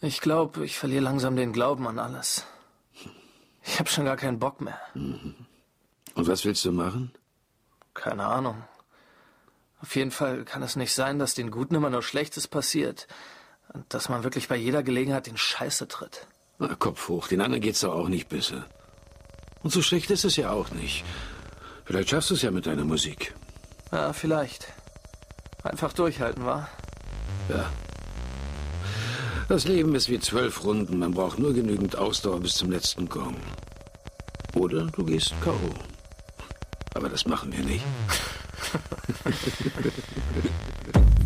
Ich glaube, ich verliere langsam den Glauben an alles. Ich habe schon gar keinen Bock mehr. Und was willst du machen? Keine Ahnung. Auf jeden Fall kann es nicht sein, dass den Guten immer nur Schlechtes passiert. Und dass man wirklich bei jeder Gelegenheit den Scheiße tritt. Na, Kopf hoch, den anderen geht's doch auch nicht besser. Und so schlecht ist es ja auch nicht. Vielleicht schaffst du es ja mit deiner Musik. Ja, vielleicht. Einfach durchhalten, wa? Ja. Das Leben ist wie zwölf Runden. Man braucht nur genügend Ausdauer bis zum letzten Gong. Oder du gehst K.O. Aber das machen wir nicht.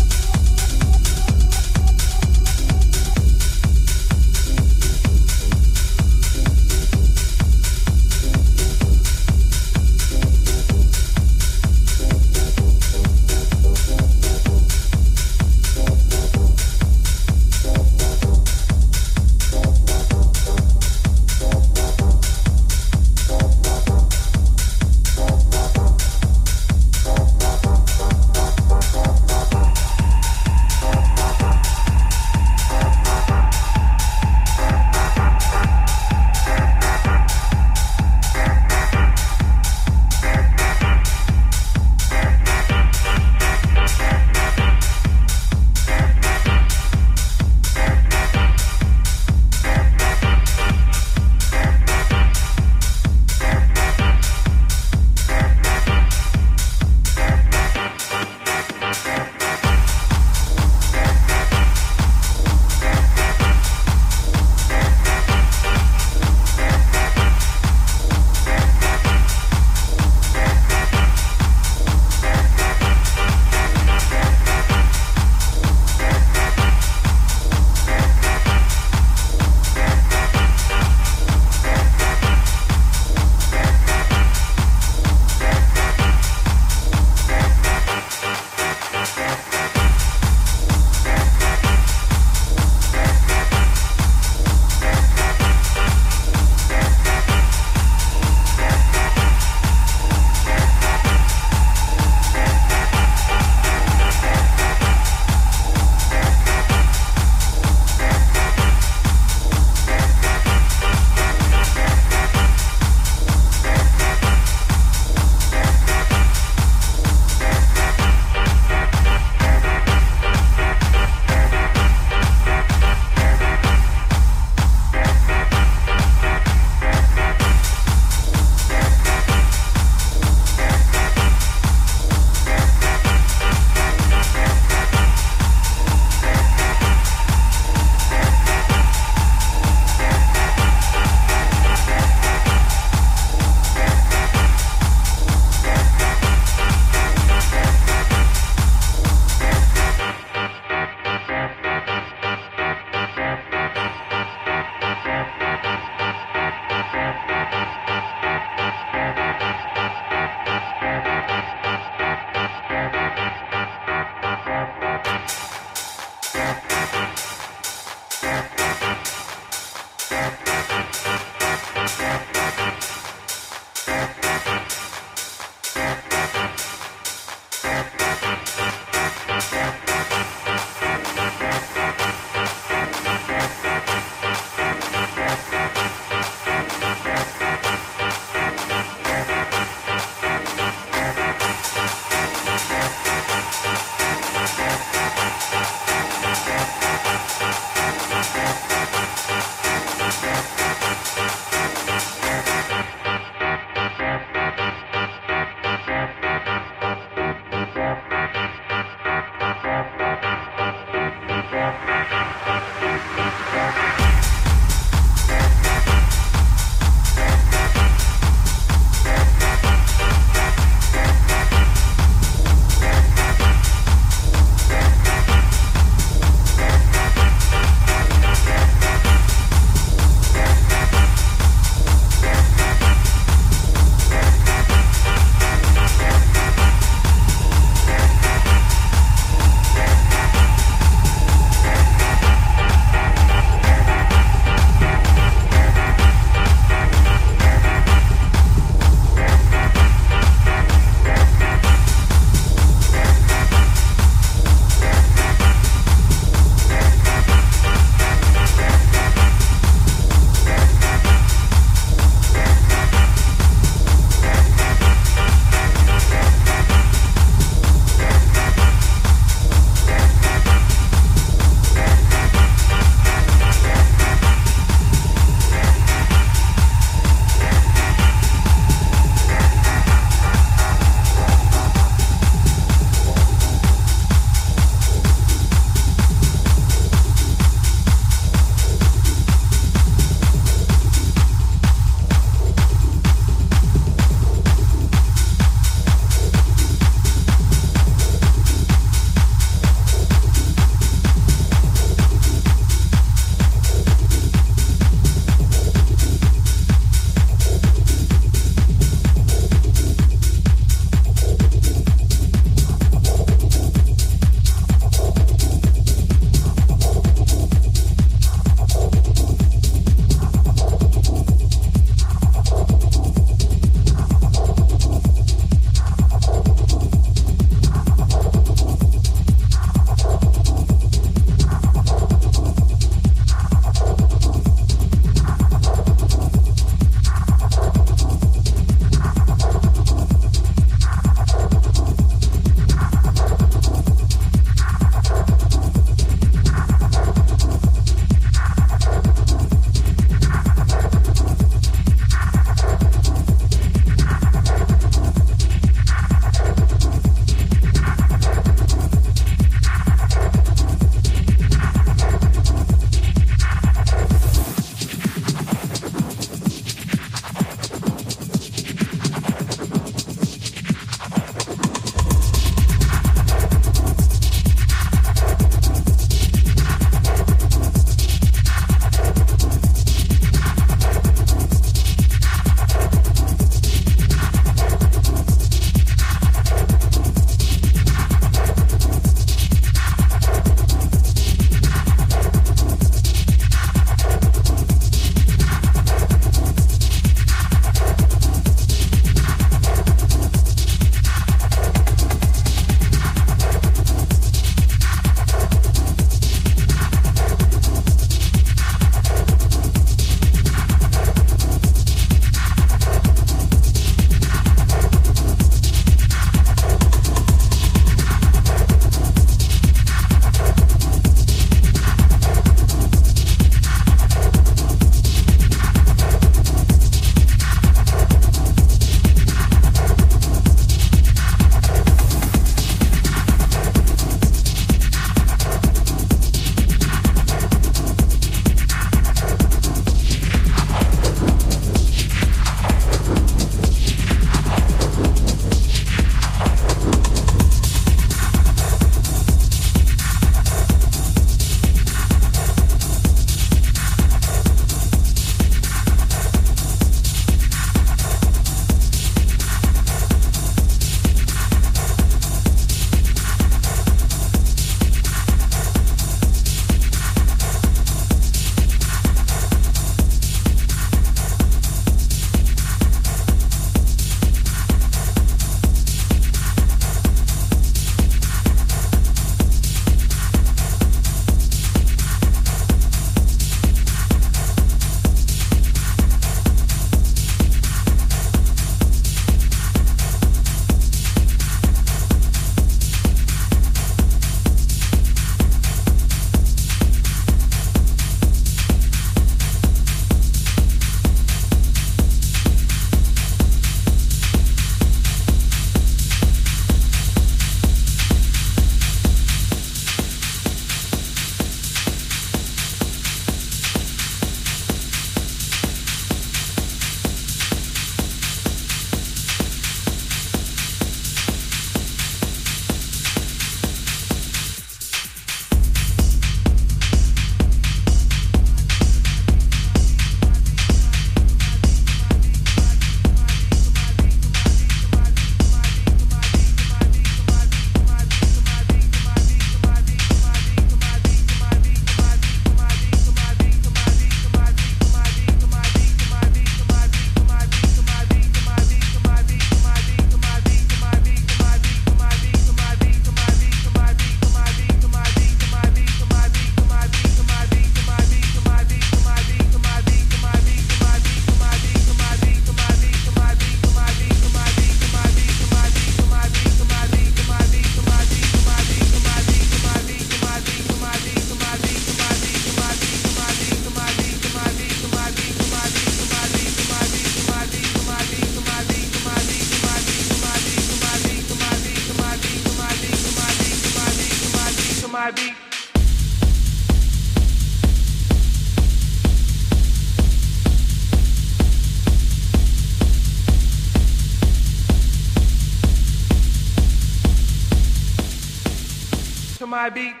I beat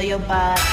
your body.